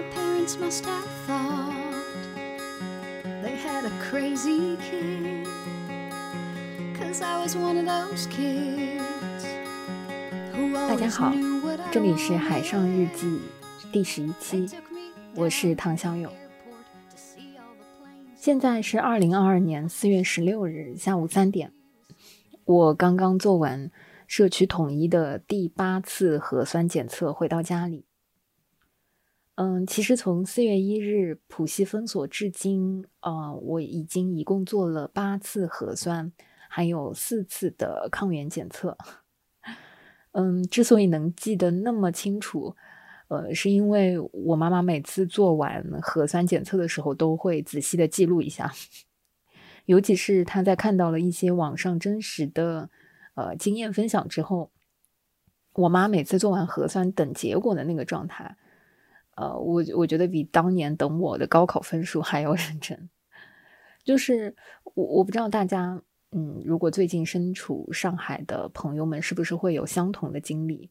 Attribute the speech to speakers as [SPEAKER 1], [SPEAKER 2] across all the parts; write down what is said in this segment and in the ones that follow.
[SPEAKER 1] My parents must have thought they had a crazy kid. Cause I was one of those kids who
[SPEAKER 2] 大家
[SPEAKER 1] always
[SPEAKER 2] 好
[SPEAKER 1] knew what I
[SPEAKER 2] 这里是海上日记第十一期，我是唐小勇。现在是二零二二年四月十六日下午三点，我刚刚做完社区统一的第八次核酸检测，回到家里。嗯，其实从四月一日浦西封锁至今，呃，我已经一共做了八次核酸，还有四次的抗原检测。嗯，之所以能记得那么清楚，呃，是因为我妈妈每次做完核酸检测的时候，都会仔细的记录一下，尤其是她在看到了一些网上真实的呃经验分享之后，我妈每次做完核酸等结果的那个状态，呃，我我觉得比当年等我的高考分数还要 认真。就是我我不知道大家，嗯，如果最近身处上海的朋友们，是不是会有相同的经历？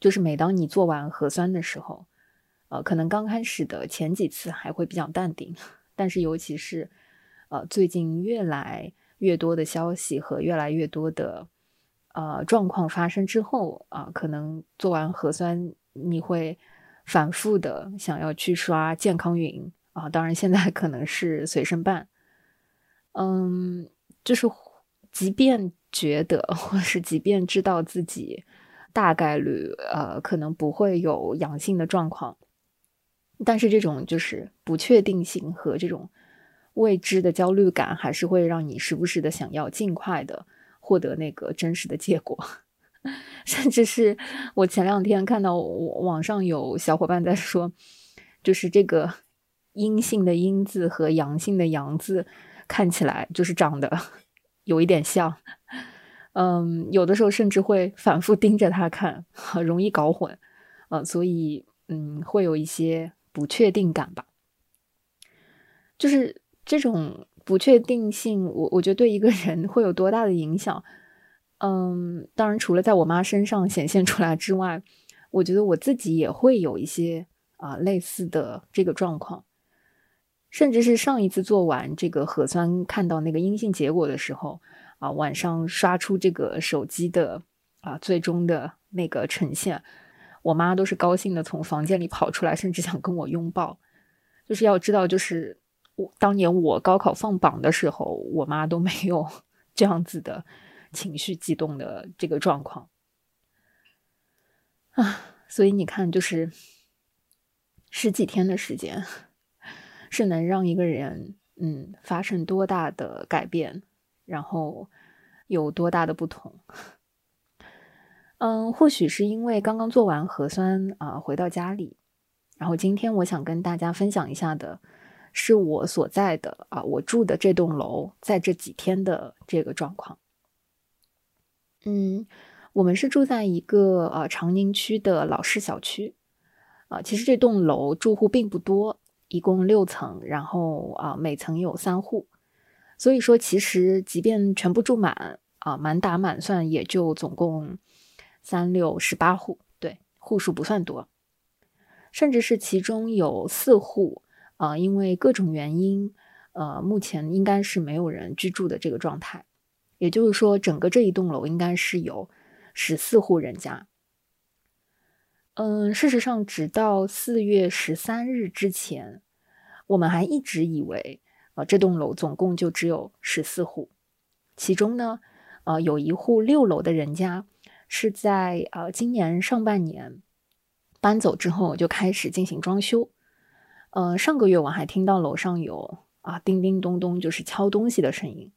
[SPEAKER 2] 就是每当你做完核酸的时候，呃，可能刚开始的前几次还会比较淡定，但是尤其是呃最近越来越多的消息和越来越多的呃状况发生之后啊、可能做完核酸你会反复的想要去刷健康云啊、当然现在可能是随身办，嗯，就是即便觉得或是即便知道自己。大概率呃可能不会有阳性的状况，但是这种就是不确定性和这种未知的焦虑感，还是会让你时不时的想要尽快的获得那个真实的结果。甚至是我前两天看到网上有小伙伴在说，就是这个阴性的阴字和阳性的阳字看起来就是长得 有一点像。嗯，有的时候甚至会反复盯着它看，很容易搞混，呃，所以嗯，会有一些不确定感吧。就是这种不确定性，我我觉得对一个人会有多大的影响？嗯，当然除了在我妈身上显现出来之外，我觉得我自己也会有一些啊、类似的这个状况，甚至是上一次做完这个核酸，看到那个阴性结果的时候。啊，晚上刷出这个手机的啊最终的那个呈现，我妈都是高兴的从房间里跑出来，甚至想跟我拥抱。就是要知道，就是我当年我高考放榜的时候，我妈都没有 这样子的情绪激动的这个状况啊。所以你看，就是十几天的时间，是能让一个人嗯发生多大的改变。然后有多大的不同？嗯，或许是因为刚刚做完核酸啊、回到家里，然后今天我想跟大家分享一下的，是我所在的啊、我住的这栋楼在这几天的这个状况。嗯，我们是住在一个呃长宁区的老式小区啊、其实这栋楼住户并不多，一共六层，然后啊、每层有三户。所以说，其实即便全部住满啊，满打满算也就总共三六十八户，对，户数不算多。甚至是其中有四户啊，因为各种原因，呃，目前应该是没有人居住的这个状态。也就是说，整个这一栋楼应该是有十四户人家。嗯，事实上，直到四月十三日之前，我们还一直以为。呃，这栋楼总共就只有十四户，其中呢，呃，有一户六楼的人家是在呃今年上半年搬走之后就开始进行装修。呃，上个月我还听到楼上有啊叮叮咚咚就是敲东西的声音，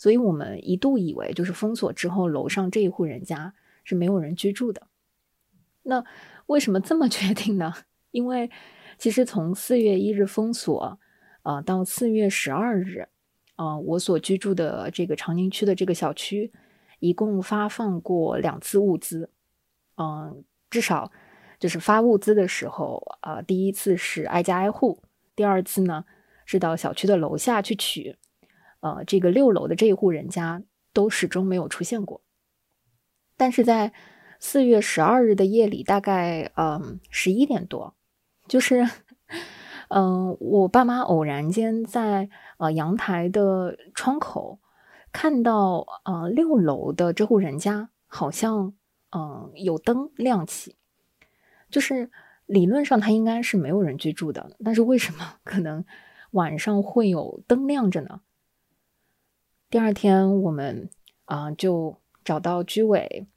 [SPEAKER 2] 所以我们一度以为就是封锁之后楼上这一户人家是没有人居住的。那为什么这么 确定呢？因为其实从四月一日封锁。呃，到四月十二日，呃，我所居住的这个长宁区的这个小区，一共发放过两次物资。嗯，至少就是发物资的时候，呃，第一次是挨家挨户，第二次呢是到小区的楼下去取。呃，这个六楼的这一户人家都始终没有出现过。但是在四月十二日的夜里，大概嗯十一点多，就是嗯，我爸妈偶然间在呃阳台的窗口看到呃六楼的这户人家好像嗯有灯亮起，就是理论上它应该是没有人居住的，但是为什么可能晚上会有灯亮着呢？第二天我们啊就找到居委，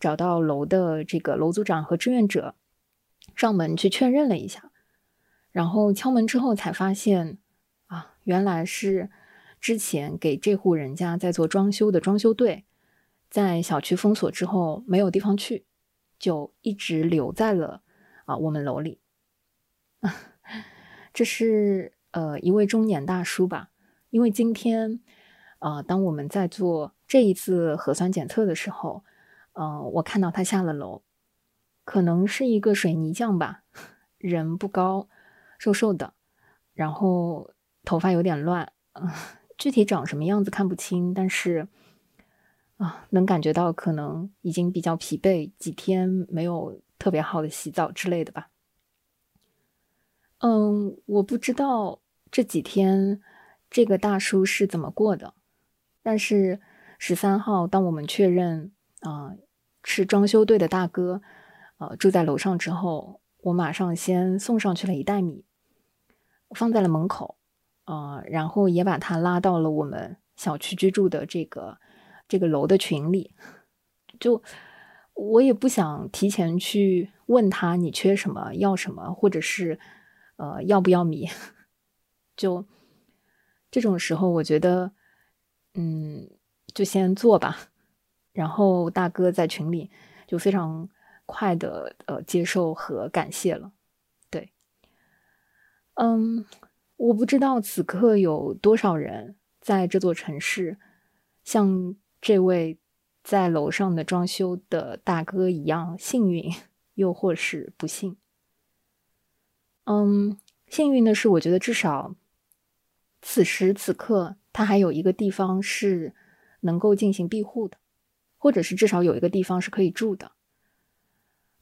[SPEAKER 2] 找到楼的这个楼组长和志愿者上门去确认了一下。然后敲门之后才发现，啊，原来是之前给这户人家在做装修的装修队，在小区封锁之后没有地方去，就一直留在了啊我们楼里。这是呃一位中年大叔吧？因为今天，呃，当我们在做这一次核酸检测的时候，呃，我看到他下了楼，可能是一个水泥匠吧，人不高。瘦瘦的，然后头发有点乱，嗯 具体长什么样子看不清，但是啊，能感觉到可能已经比较疲惫，几天没有特别好的洗澡之类的吧。嗯，我不知道这几天这个大叔是怎么过的，但是十三号当我们确认啊是装修队的大哥，呃住在楼上之后，我马上先送上去了一袋米。放在了门口，呃，然后也把他拉到了我们小区居住的这个这个楼的群里。就我也不想提前去问他你缺什么要什么，或者是呃要不要米。就这种时候，我觉得嗯，就先做吧。然后大哥在群里就非常快的呃接受和感谢了。对嗯，我不知道此刻有多少人在这座城市，像这位在楼上的装修的大哥一样幸运，又或是不幸。嗯，幸运的是，我觉得至少此时此刻他还有一个地方是能够进行庇护的，或者是至少有一个地方是可以住的。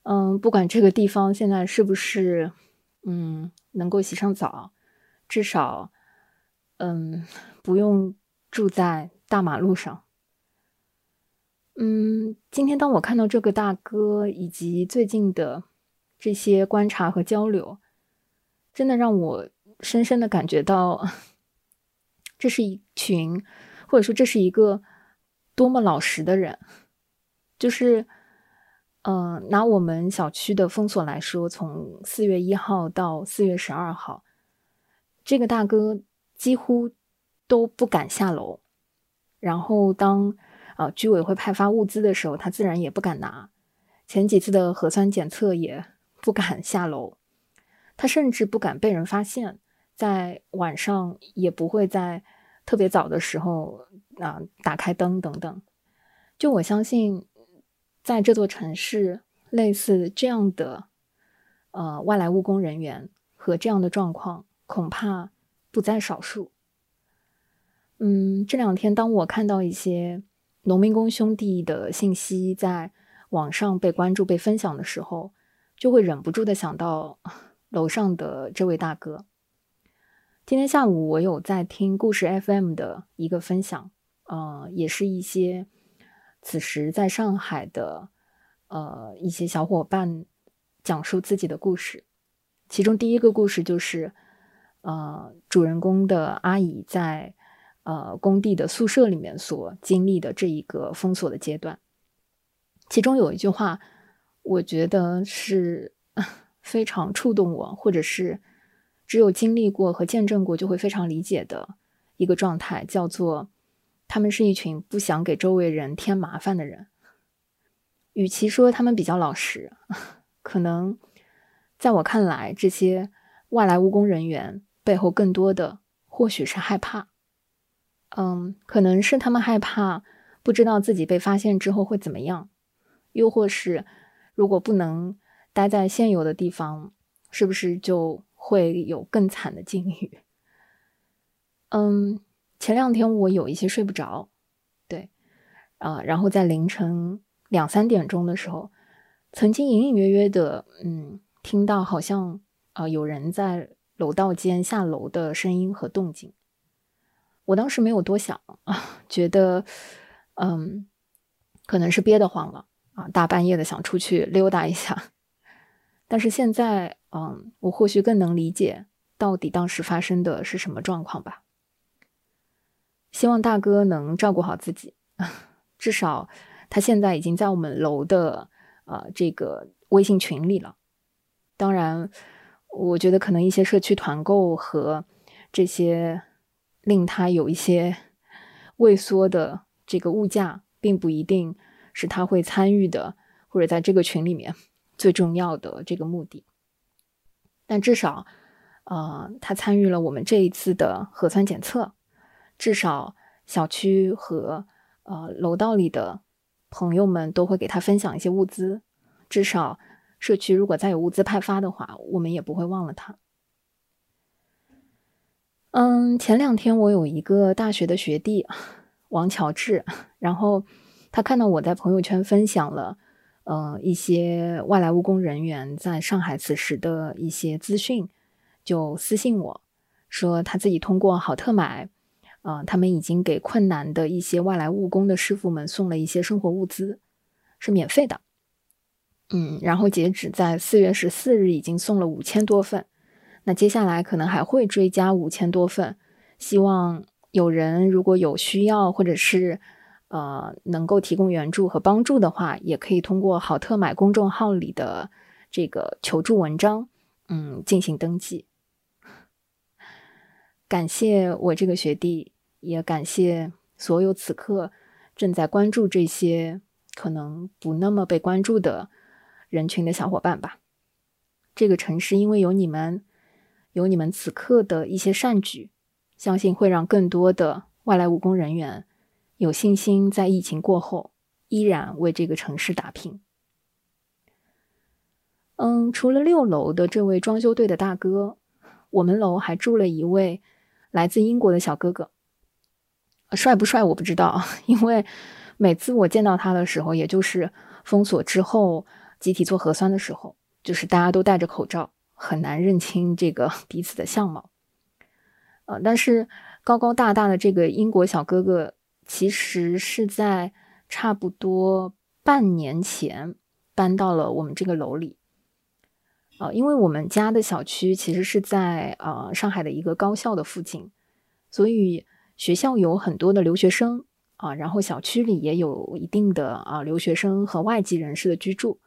[SPEAKER 2] 嗯，不管这个地方现在是不是。嗯，能够洗上澡，至少，嗯，不用住在大马路上。嗯，今天当我看到这个大哥以及最近的这些观察和交流，真的让我深深的感觉到，这是一群，或者说这是一个多么老实的人，就是。嗯，拿我们小区的封锁来说，从四月一号到四月十二号，这个大哥几乎都不敢下楼。然后当呃居委会派发物资的时候，他自然也不敢拿。前几次的核酸检测也不敢下楼，他甚至不敢被人发现，在晚上也不会在特别早的时候啊打开灯等等。就我相信。在这座城市，类似这样的呃外来务工人员和这样的状况，恐怕不在少数。嗯，这两天当我看到一些农民工兄弟的信息在网上被关注、被分享的时候，就会忍不住的想到 楼上的这位大哥。今天下午我有在听故事 FM 的一个分享，呃，也是一些。此时，在上海的，呃，一些小伙伴讲述自己的故事。其中第一个故事就是，呃，主人公的阿姨在呃工地的宿舍里面所经历的这一个封锁的阶段。其中有一句话，我觉得是 非常触动我，或者是只有经历过和见证过就会非常理解的一个状态，叫做。他们是一群不想给周围人添麻烦的人。与其说他们比较老实，可能在我看来，这些外来务工人员背后更多的或许是害怕。嗯，可能是他们害怕不知道自己被发现之后会怎么样，又或是如果不能待在现有的地方，是不是就会有更惨的境遇？嗯。前两天我有一些睡不着，对，啊，然后在凌晨两三点钟的时候，曾经隐隐约约的，嗯，听到好像啊有人在楼道间下楼的声音和动静。我当时没有多想啊，觉得嗯，可能是憋得慌了啊，大半夜的想出去溜达一下。但是现在，嗯，我或许更能理解到底当时发生的是什么状况吧。希望大哥能照顾好自己，至少他现在已经在我们楼的呃这个微信群里了。当然，我觉得可能一些社区团购和这些令他有一些 畏缩的这个物价，并不一定是他会参与的，或者在这个群里面最重要的这个目的。但至少，呃，他参与了我们这一次的核酸检测。至少小区和呃楼道里的朋友们都会给他分享一些物资。至少社区如果再有物资派发的话，我们也不会忘了他。嗯，前两天我有一个大学的学弟王乔治，然后他看到我在朋友圈分享了呃一些外来务工人员在上海此时的一些资讯，就私信我说他自己通过好特买。啊，他们已经给困难的一些外来务工的师傅们送了一些生活物资，是免费的。嗯，然后截止在四月十四日，已经送了五千多份。那接下来可能还会追加五千多份。希望有人如果有需要，或者是呃能够提供援助和帮助的话，也可以通过好特买公众号里的这个求助文章，嗯，进行登记。感谢我这个学弟。也感谢所有此刻正在关注这些可能不那么被关注的人群的小伙伴吧。这个城市因为有你们，有你们此刻的一些善举，相信会让更多的外来务工人员有信心在疫情过后依然为这个城市打拼。嗯，除了六楼的这位装修队的大哥，我们楼还住了一位来自英国的小哥哥。帅不帅我不知道，因为每次我见到他的时候，也就是封锁之后集体做核酸的时候，就是大家都戴着口罩，很难认清这个彼此的相貌。呃，但是高高大大的这个英国小哥哥，其实是在差不多半年前搬到了我们这个楼里。呃，因为我们家的小区其实是在呃上海的一个高校的附近，所以。学校有很多的留学生啊，然后小区里也有一定的啊留学生和外籍人士的居住，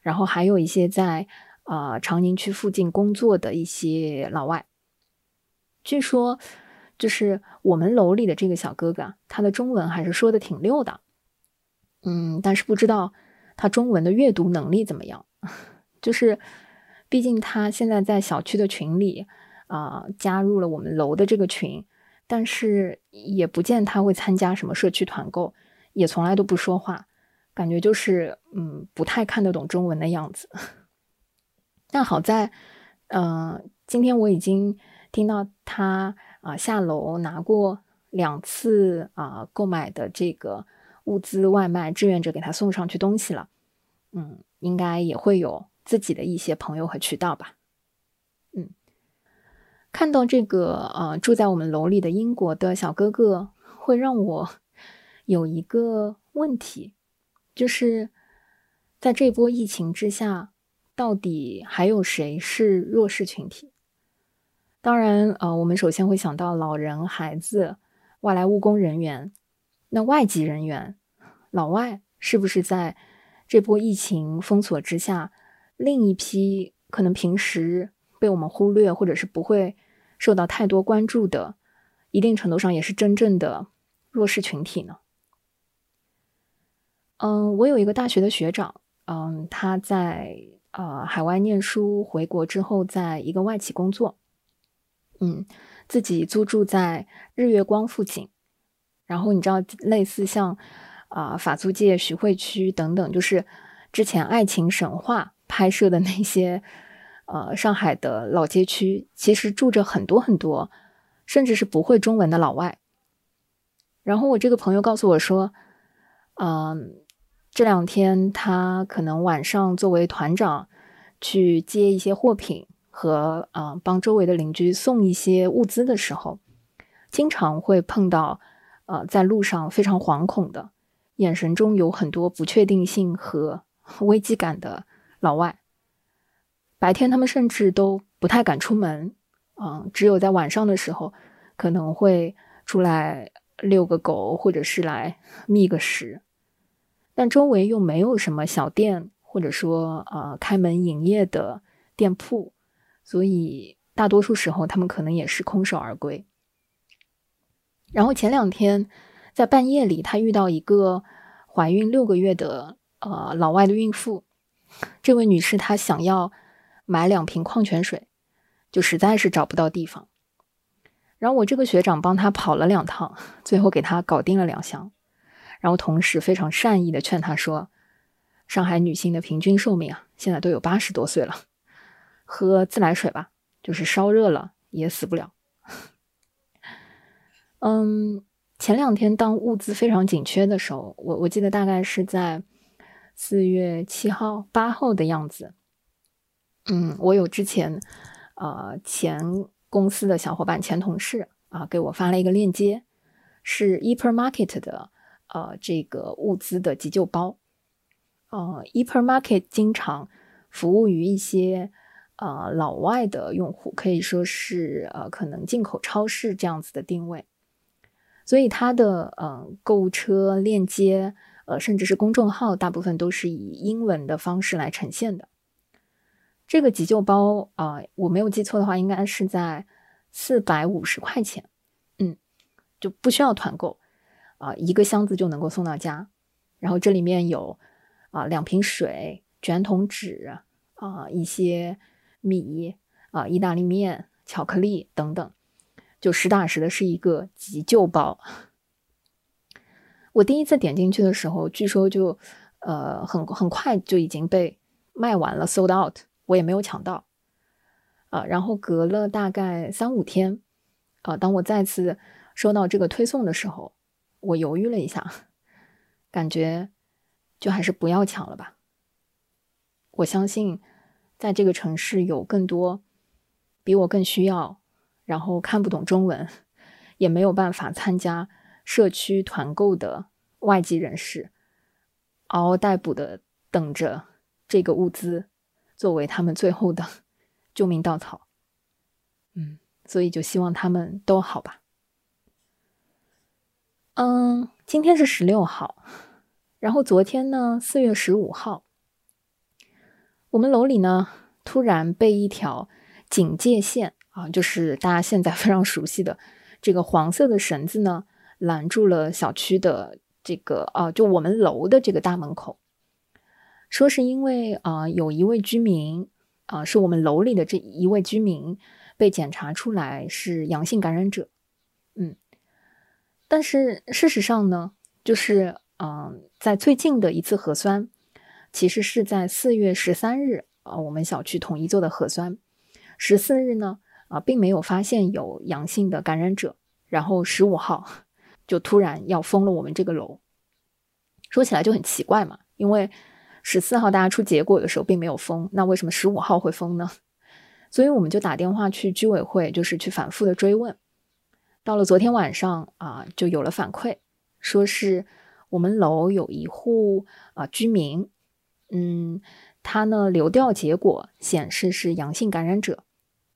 [SPEAKER 2] 然后还有一些在啊长宁区附近工作的一些老外。据说，就是我们楼里的这个小哥哥，他的中文还是说的挺溜的，嗯，但是不知道他中文的阅读能力怎么样。就是，毕竟他现在在小区的群里啊，加入了我们楼的这个群。但是也不见他会参加什么社区团购，也从来都不说话，感觉就是嗯不太看得懂中文的样子。但好在，嗯，今天我已经听到他啊下楼拿过两次啊购买的这个物资外卖，志愿者给他送上去东西了。嗯，应该也会有自己的一些朋友和渠道吧。嗯看到这个呃住在我们楼里的英国的小哥哥，会让我 有一个问题，就是在这波疫情之下，到底还有谁是弱势群体？当然，呃，我们首先会想到老人、孩子、外来务工人员。那外籍人员、老外是不是在这波疫情封锁之下，另一批可能平时被我们忽略，或者是不会？受到太多关注的，一定程度上也是真正的弱势群体呢。嗯，我有一个大学的学长，嗯，他在呃海外念书，回国之后在一个外企工作，嗯，自己租住在日月光附近。然后你知道，类似像啊法租界、徐汇区等等，就是之前《爱情神话》拍摄的那些。呃，上海的老街区其实住着很多很多，甚至是不会中文的老外。然后我这个朋友告诉我说，嗯，这两天他可能晚上作为团长去接一些货品，和啊帮周围的邻居送一些物资的时候，经常会碰到呃在路上非常惶恐的，眼神中有很多不确定性和危机感的老外。白天他们甚至都不太敢出门，嗯，只有在晚上的时候可能会出来遛个狗，或者是来觅个食。但周围又没有什么小店，或者说呃开门营业的店铺，所以大多数时候他们可能也是空手而归。然后前两天在半夜里，他遇到一个怀孕六个月的呃老外的孕妇，这位女士她想要买两瓶矿泉水，就实在是找不到地方。然后我这个学长帮他跑了两趟，最后给他搞定了两箱。然后同时非常善意的劝他说：“上海女性的平均寿命啊，现在都有八十多岁了，喝自来水吧，就是烧热了也死不了。”嗯，前两天当物资非常紧缺的时候，我我记得大概是在四月七号、八号的样子。嗯，我有之前呃前公司的小伙伴、前同事啊给我发了一个链接，是 Epermarket 的。呃，这个物资的急救包，呃，Epermarket 经常服务于一些呃老外的用户，可以说是呃可能进口超市这样子的定位，所以它的呃购物车链接，呃甚至是公众号，大部分都是以英文的方式来呈现的。这个急救包啊，我没有记错的话，应该是在四百五十块钱，嗯，就不需要团购。啊，一个箱子就能够送到家，然后这里面有啊两瓶水、卷筒纸啊一些米啊意大利面、巧克力等等，就实打实的是一个急救包。我第一次点进去的时候，据说就呃很很快就已经被卖完了，sold out，我也没有抢到啊。然后隔了大概三五天啊，当我再次收到这个推送的时候。我犹豫了一下，感觉就还是不要抢了吧。我相信，在这个城市有更多比我更需要，然后看不懂中文，也没有办法参加社区团购的外籍人士，嗷嗷待哺的等着这个物资作为他们最后的 救命稻草。嗯，所以就希望他们都好吧。嗯，今天是十六号，然后昨天呢，四月十五号，我们楼里呢突然被一条警戒线啊，就是大家现在非常熟悉的这个黄色的绳子呢拦住了小区的这个啊，就我们楼的这个大门口，说是因为啊有一位居民啊是我们楼里的这一位居民被检查出来是阳性感染者，嗯。但是事实上呢，就是嗯，在最近的一次核酸，其实是在四月十三日啊，我们小区统一做的核酸。十四日呢，啊，并没有发现有阳性的感染者。然后十五号就突然要封了我们这个楼，说起来就很奇怪嘛，因为十四号大家出结果的时候并没有封，那为什么十五号会封呢？所以我们就打电话去居委会，就是去反复的追问。到了昨天晚上啊，就有了反馈，说是我们楼有一户啊居民，嗯，他呢流调结果显示是阳性感染者，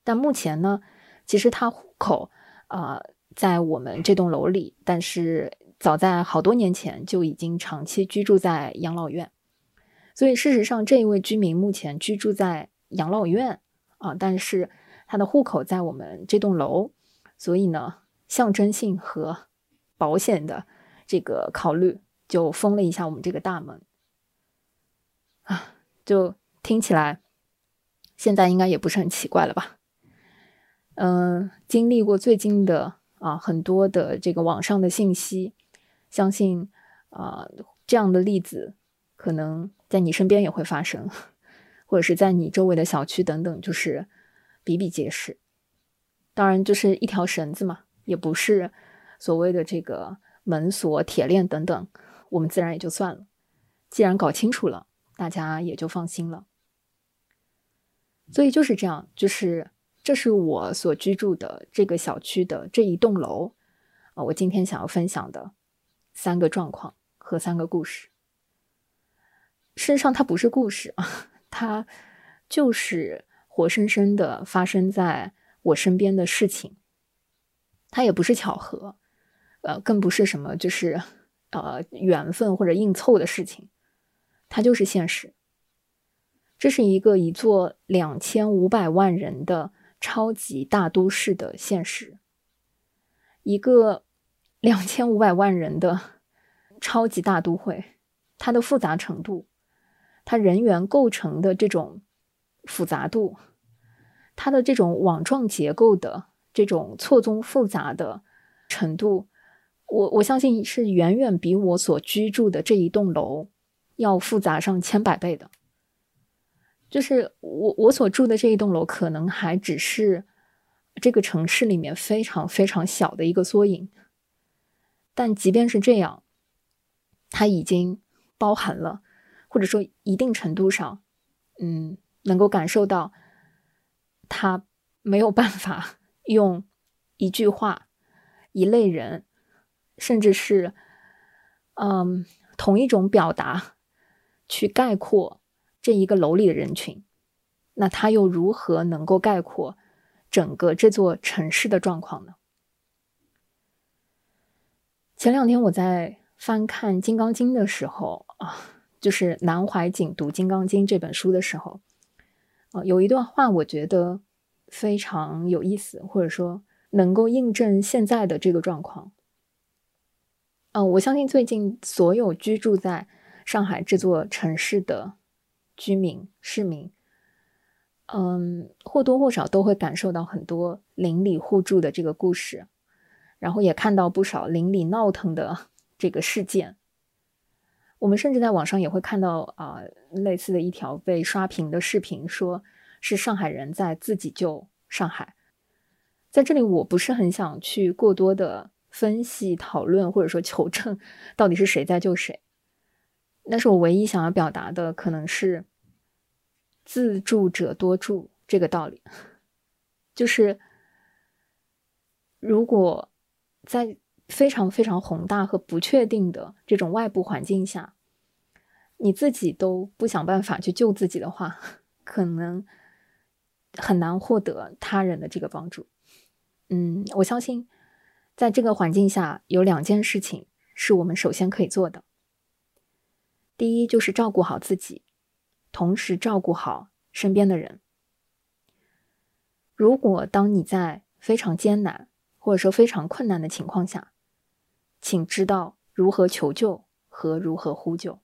[SPEAKER 2] 但目前呢，其实他户口啊在我们这栋楼里，但是早在好多年前就已经长期居住在养老院，所以事实上这一位居民目前居住在养老院啊，但是他的户口在我们这栋楼，所以呢。象征性和保险的这个考虑，就封了一下我们这个大门，就听起来现在应该也不是很奇怪了吧？嗯，经历过最近的啊很多的这个网上的信息，相信啊这样的例子可能在你身边也会发生，或者是在你周围的小区等等，就是比比皆是。当然，就是一条绳子嘛。也不是所谓的这个门锁、铁链等等，我们自然也就算了。既然搞清楚了，大家也就放心了。所以就是这样，就是这是我所居住的这个小区的这一栋楼啊，我今天想要分享的三个状况和三个故事。事实上，它不是故事啊，它就是活生生的发生在我身边的事情。它也不是巧合，呃，更不是什么就是呃缘分或者硬凑的事情，它就是现实。这是一个一座两千五百万人的超级大都市的现实，一个两千五百万人的超级大都会，它的复杂程度。它人员构成的这种复杂度，它的这种网状结构的这种错综复杂的程度，我我相信是远远比我所居住的这一栋楼要复杂上千百倍的。就是我我所住的这一栋楼，可能还只是这个城市里面非常非常小的一个缩影，但即便是这样，它已经包含了。或者说，一定程度上，嗯，能够感受到，他没有办法用一句话、一类人，甚至是，嗯，同一种表达去概括这一个楼里的人群。那他又如何能够概括整个这座城市的状况呢？前两天我在翻看《金刚经》的时候啊。就是南怀瑾读《金刚经》这本书的时候，啊，有一段话我觉得非常有意思，或者说能够印证现在的这个状况。嗯，我相信最近所有居住在上海这座城市的居民、市民，嗯，或多或少都会感受到很多邻里互助的这个故事，然后也看到不少邻里闹腾的 这个事件。我们甚至在网上也会看到啊，类似的一条被刷屏的视频，说是上海人在自己救上海。在这里，我不是很想去过多的分析、讨论或者说求证到底是谁在救谁。但是我唯一想要表达的，可能是自助者多助这个道理，就是如果在。非常非常宏大和不确定的这种外部环境下，你自己都不想办法去救自己的话，可能很难获得他人的这个帮助。嗯，我相信，在这个环境下，有两件事情是我们首先可以做的。第一，就是照顾好自己，同时照顾好身边的人。如果当你在非常艰难或者说非常困难的情况下，请知道如何求救和如何呼救。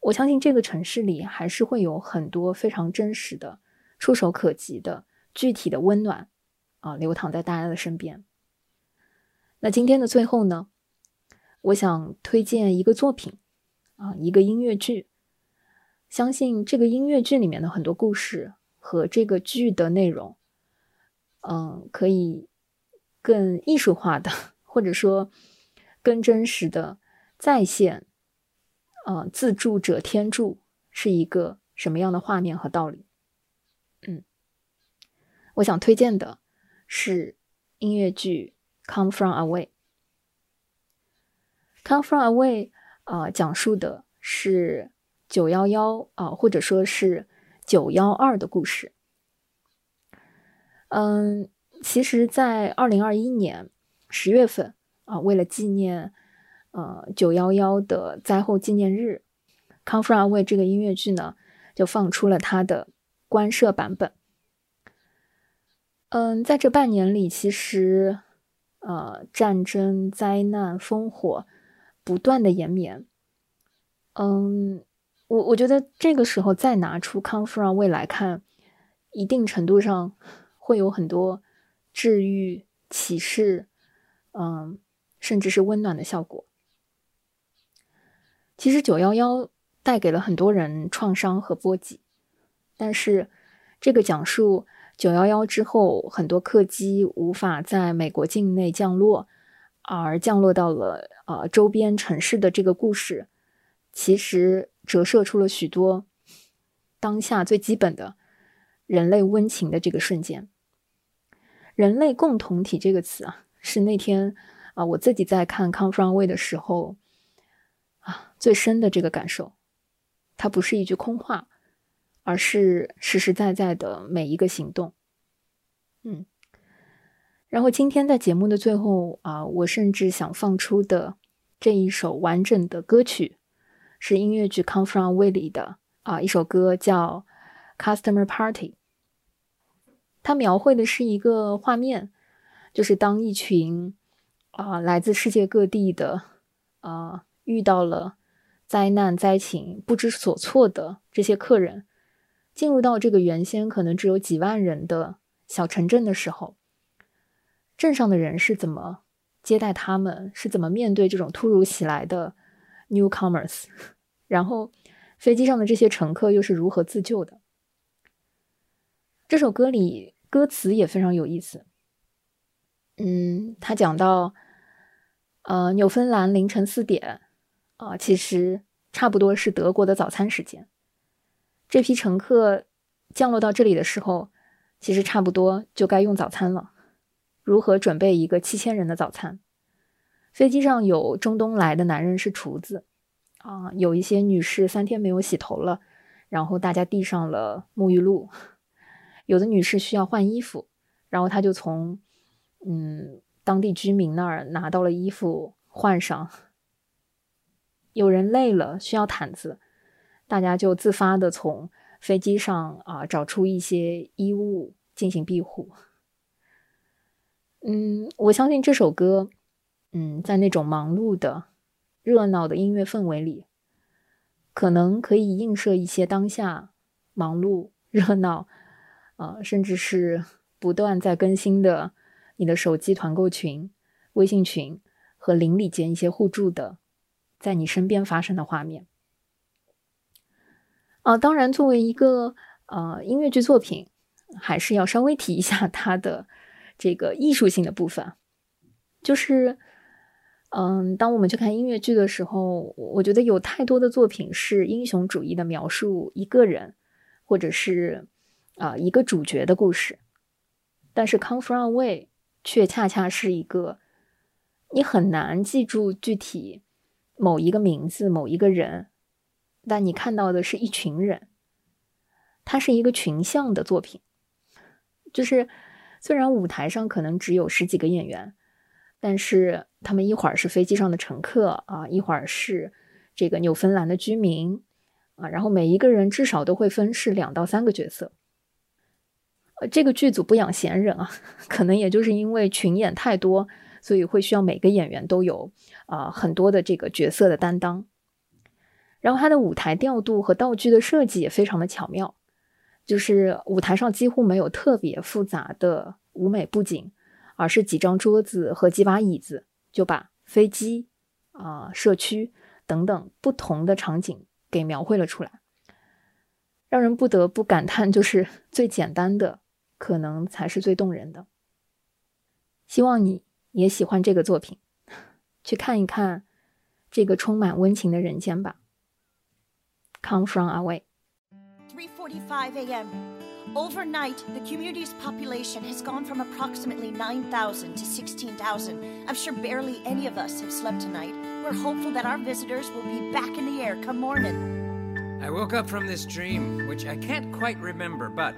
[SPEAKER 2] 我相信这个城市里还是会有很多非常真实的、触手可及的、具体的温暖啊，流淌在大家的身边。那今天的最后呢，我想推荐一个作品啊，一个音乐剧。相信这个音乐剧里面的很多故事和这个剧的内容，嗯，可以更艺术化的。或者说，更真实的再现，呃，自助者天助是一个什么样的画面和道理？嗯，我想推荐的是音乐剧《Come From Away》。《Come From Away》啊，讲述的是九幺幺啊，或者说是九幺二的故事。嗯，其实，在二零二一年。十月份啊，为了纪念呃九幺幺的灾后纪念日，《Come From Away》这个音乐剧呢，就放出了它的官摄版本。嗯，在这半年里，其实呃战争、灾难、烽火不断的延绵。嗯，我我觉得这个时候再拿出《Come From Away》来看，一定程度上会有很多治愈启示。嗯，甚至是温暖的效果。其实九幺幺带给了很多人创伤和波及，但是这个讲述九幺幺之后很多客机无法在美国境内降落，而降落到了呃周边城市的这个故事，其实折射出了许多当下最基本的人类温情的这个瞬间。人类共同体这个词啊，是那天啊我自己在看《Come From Away》的时候啊最深的这个感受。它不是一句空话，而是实实在在的每一个行动。嗯，然后今天在节目的最后啊，我甚至想放出的这一首完整的歌曲，是音乐剧《Come From Away》里的啊一首歌，叫《Customer Party》。它描绘的是一个画面，就是当一群啊来自世界各地的啊遇到了灾难灾情、不知所措的这些客人，进入到这个原先可能只有几万人的。小城镇的时候，镇上的人是怎么接待他们？是怎么面对这种突如其来的 newcomers？然后飞机上的这些乘客又是如何自救的？这首歌里歌词也非常有意思。嗯，他讲到，呃，纽芬兰凌晨四点，啊，其实差不多是德国的早餐时间。这批乘客降落到这里的时候。其实差不多就该用早餐了。如何准备一个七千人的早餐？飞机上有中东来的男人是厨子，啊，有一些女士三天没有洗头了，然后大家递上了沐浴露。有的女士需要换衣服，然后她就从嗯当地居民那儿拿到了衣服换上。有人累了需要毯子，大家就自发的从。飞机上啊，找出一些衣物进行庇护。嗯，我相信这首歌，嗯，在那种忙碌的、热闹的音乐氛围里，可能可以映射一些当下忙碌、热闹，啊，甚至是不断在更新的你的手机团购群、微信群和邻里间一些互助的，在你身边发生的画面。啊，当然，作为一个呃音乐剧作品，还是要稍微提一下它的这个艺术性的部分。就是，嗯，当我们去看音乐剧的时候，我觉得有太多的作品是英雄主义的描述一个人，或者是啊一个主角的故事。但是《Come From Away》却恰恰是一个你很难记住具体某一个名字、某一个人。但你看到的是一群人，它是一个群像的作品。就是虽然舞台上可能只有十几个演员，但是他们一会儿是飞机上的乘客啊，一会儿是这个纽芬兰的居民啊，然后每一个人至少都会分饰两到三个角色。呃，这个剧组不养闲人啊，可能也就是因为群演太多，所以会需要每个演员都有啊很多的这个角色的担当。然后它的舞台调度和道具的设计也非常的巧妙，就是舞台上几乎没有特别复杂的舞美布景，而是几张桌子和几把椅子就把飞机、啊社区等等不同的场景给描绘了出来，让人不得不感叹，就是最简单的可能才是最动人的。希望你也喜欢这个作品，去看一看这个充满温情的人间吧。come from away.
[SPEAKER 3] 3:45 a.m. Overnight, the community's population has gone from approximately 9,000 to 16,000. I'm sure barely any of us have slept tonight. We're hopeful that our visitors will be back in the air come morning.
[SPEAKER 4] I woke up from this dream, which I can't quite remember, but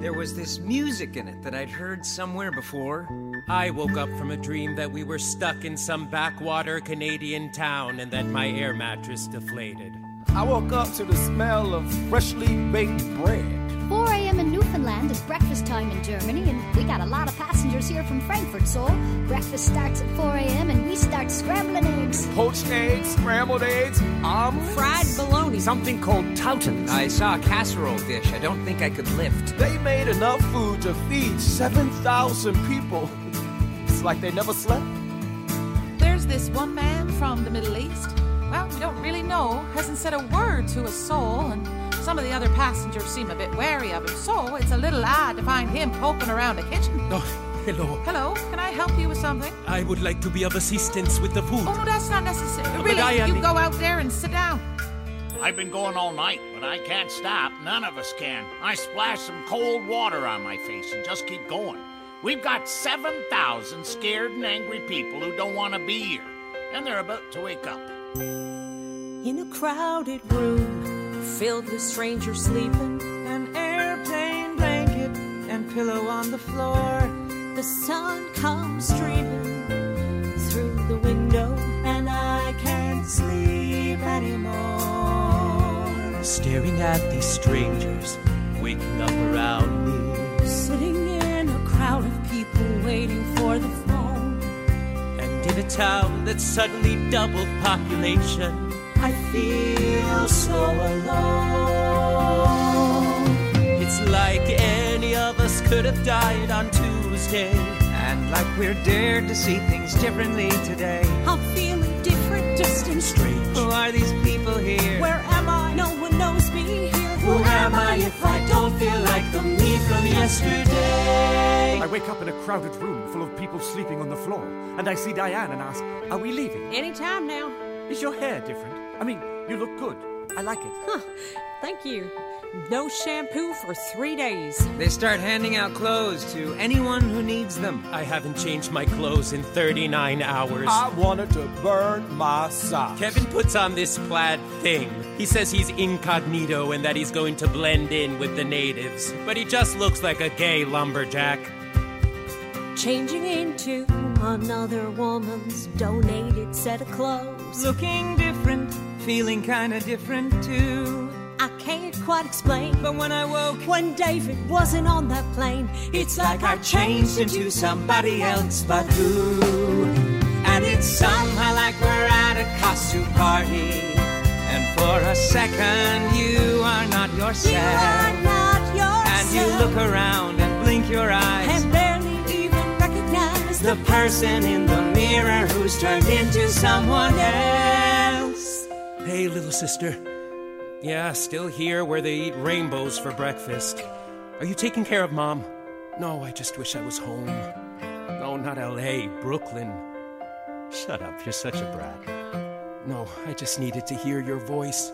[SPEAKER 4] there was this music in it that I'd heard somewhere before.
[SPEAKER 5] I woke up from a dream that we were stuck in some backwater Canadian town and that my air mattress deflated.
[SPEAKER 6] I woke up to the smell of freshly baked bread.
[SPEAKER 1] 4 a.m. in Newfoundland is breakfast time in Germany, and we got a lot of passengers here from Frankfurt, so breakfast starts at 4 a.m. and we start scrambling eggs.
[SPEAKER 6] Poached eggs, scrambled eggs, omelets.
[SPEAKER 7] Fried bologna.
[SPEAKER 6] Something called toutons.
[SPEAKER 4] I saw a casserole dish. I don't think I could lift.
[SPEAKER 6] They made enough food to feed 7,000 people. It's like they never slept.
[SPEAKER 7] There's this one man from the Middle East well, we don't really know, hasn't said a word to a soul, and some of the other passengers seem a bit wary of him, so it's a little odd to find him poking around the kitchen.
[SPEAKER 5] Oh, hello.
[SPEAKER 7] Hello, can I help you with something?
[SPEAKER 5] I would like to be of assistance with the food.
[SPEAKER 7] Oh, no, that's not necessary.
[SPEAKER 5] But
[SPEAKER 7] really,
[SPEAKER 5] I am-
[SPEAKER 7] you go out there and sit down.
[SPEAKER 8] I've been going all night, but I can't stop. None of us can. I splash some cold water on my face and just keep going. We've got 7,000 scared and angry people who don't want to be here, and they're about to wake up.
[SPEAKER 9] In a crowded room filled with strangers sleeping,
[SPEAKER 10] an airplane blanket and pillow on the floor.
[SPEAKER 9] The sun comes streaming through the window,
[SPEAKER 10] and I can't sleep anymore.
[SPEAKER 5] Staring at these strangers waking up around me,
[SPEAKER 9] sitting in a crowd of people waiting for the
[SPEAKER 5] in a town that's suddenly doubled population,
[SPEAKER 10] I feel so alone.
[SPEAKER 5] It's like any of us could have died on Tuesday.
[SPEAKER 4] And like we're dared to see things differently today.
[SPEAKER 9] I'm feeling different, distant,
[SPEAKER 5] strange.
[SPEAKER 4] Who are these people here?
[SPEAKER 9] Where am I?
[SPEAKER 10] Am I if I don't feel like the me from yesterday?
[SPEAKER 6] I wake up in a crowded room full of people sleeping on the floor, and I see Diane and ask, Are we leaving?
[SPEAKER 9] Anytime now.
[SPEAKER 6] Is your hair different? I mean, you look good. I like it.
[SPEAKER 9] Huh. Thank you. No shampoo for three days.
[SPEAKER 4] They start handing out clothes to anyone who needs them.
[SPEAKER 5] I haven't changed my clothes in 39 hours.
[SPEAKER 6] I wanted to burn my socks.
[SPEAKER 5] Kevin puts on this plaid thing. He says he's incognito and that he's going to blend in with the natives, but he just looks like a gay lumberjack.
[SPEAKER 9] Changing into another woman's donated set of clothes.
[SPEAKER 10] Looking different, feeling kinda different too.
[SPEAKER 9] I can't quite explain.
[SPEAKER 10] But when I woke,
[SPEAKER 9] when David wasn't on that plane,
[SPEAKER 10] it's like I changed into somebody else, but who? And it's somehow like we're at a costume party. And for a second, you are not yourself.
[SPEAKER 9] You are not yourself.
[SPEAKER 10] And you look around and blink your eyes.
[SPEAKER 9] And barely even recognize
[SPEAKER 10] the person in the mirror who's turned into someone else.
[SPEAKER 5] Hey, little sister. Yeah, still here where they eat rainbows for breakfast. Are you taking care of Mom? No, I just wish I was home. No, not LA, Brooklyn. Shut up, you're such a brat. No, I just needed to hear your voice.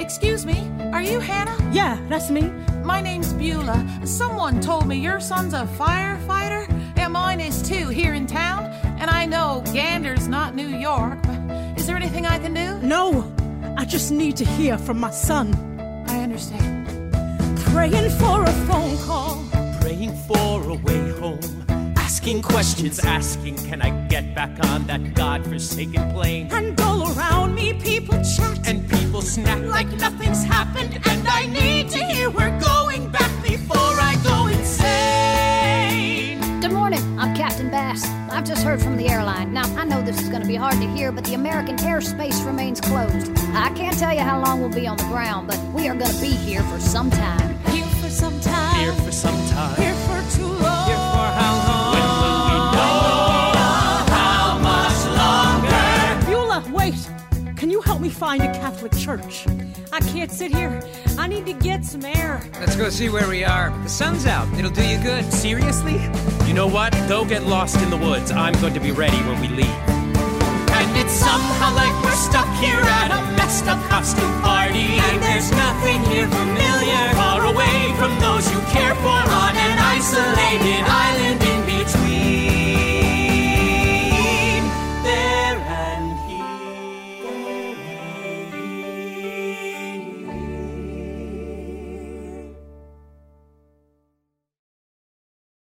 [SPEAKER 7] Excuse me, are you Hannah?
[SPEAKER 11] Yeah, that's me.
[SPEAKER 7] My name's Beulah. Someone told me your son's a firefighter, and mine is too here in town. And I know Gander's not New York, but is there anything I can do?
[SPEAKER 11] No, I just need to hear from my son.
[SPEAKER 7] I understand.
[SPEAKER 9] Praying for a phone call.
[SPEAKER 5] Praying for a way home. Asking questions, asking, can I get back on that godforsaken plane?
[SPEAKER 9] And all around me, people chat.
[SPEAKER 5] And people snap
[SPEAKER 9] like nothing's happened. And I need to hear
[SPEAKER 1] heard from the airline. Now, I know this is going to be hard to hear, but the American airspace remains closed. I can't tell you how long we'll be on the ground, but we are going to be here for some time.
[SPEAKER 9] Here for some time.
[SPEAKER 5] Here for some time.
[SPEAKER 9] Here for too long.
[SPEAKER 11] me find a Catholic church.
[SPEAKER 9] I can't sit here. I need to get some air.
[SPEAKER 4] Let's go see where we are. The sun's out. It'll do you good.
[SPEAKER 5] Seriously? You know what? Go get lost in the woods. I'm going to be ready when we leave.
[SPEAKER 10] And it's somehow like we're stuck here at a messed up costume party.
[SPEAKER 5] And there's nothing here familiar. Far away from those you care for on an isolated island in between.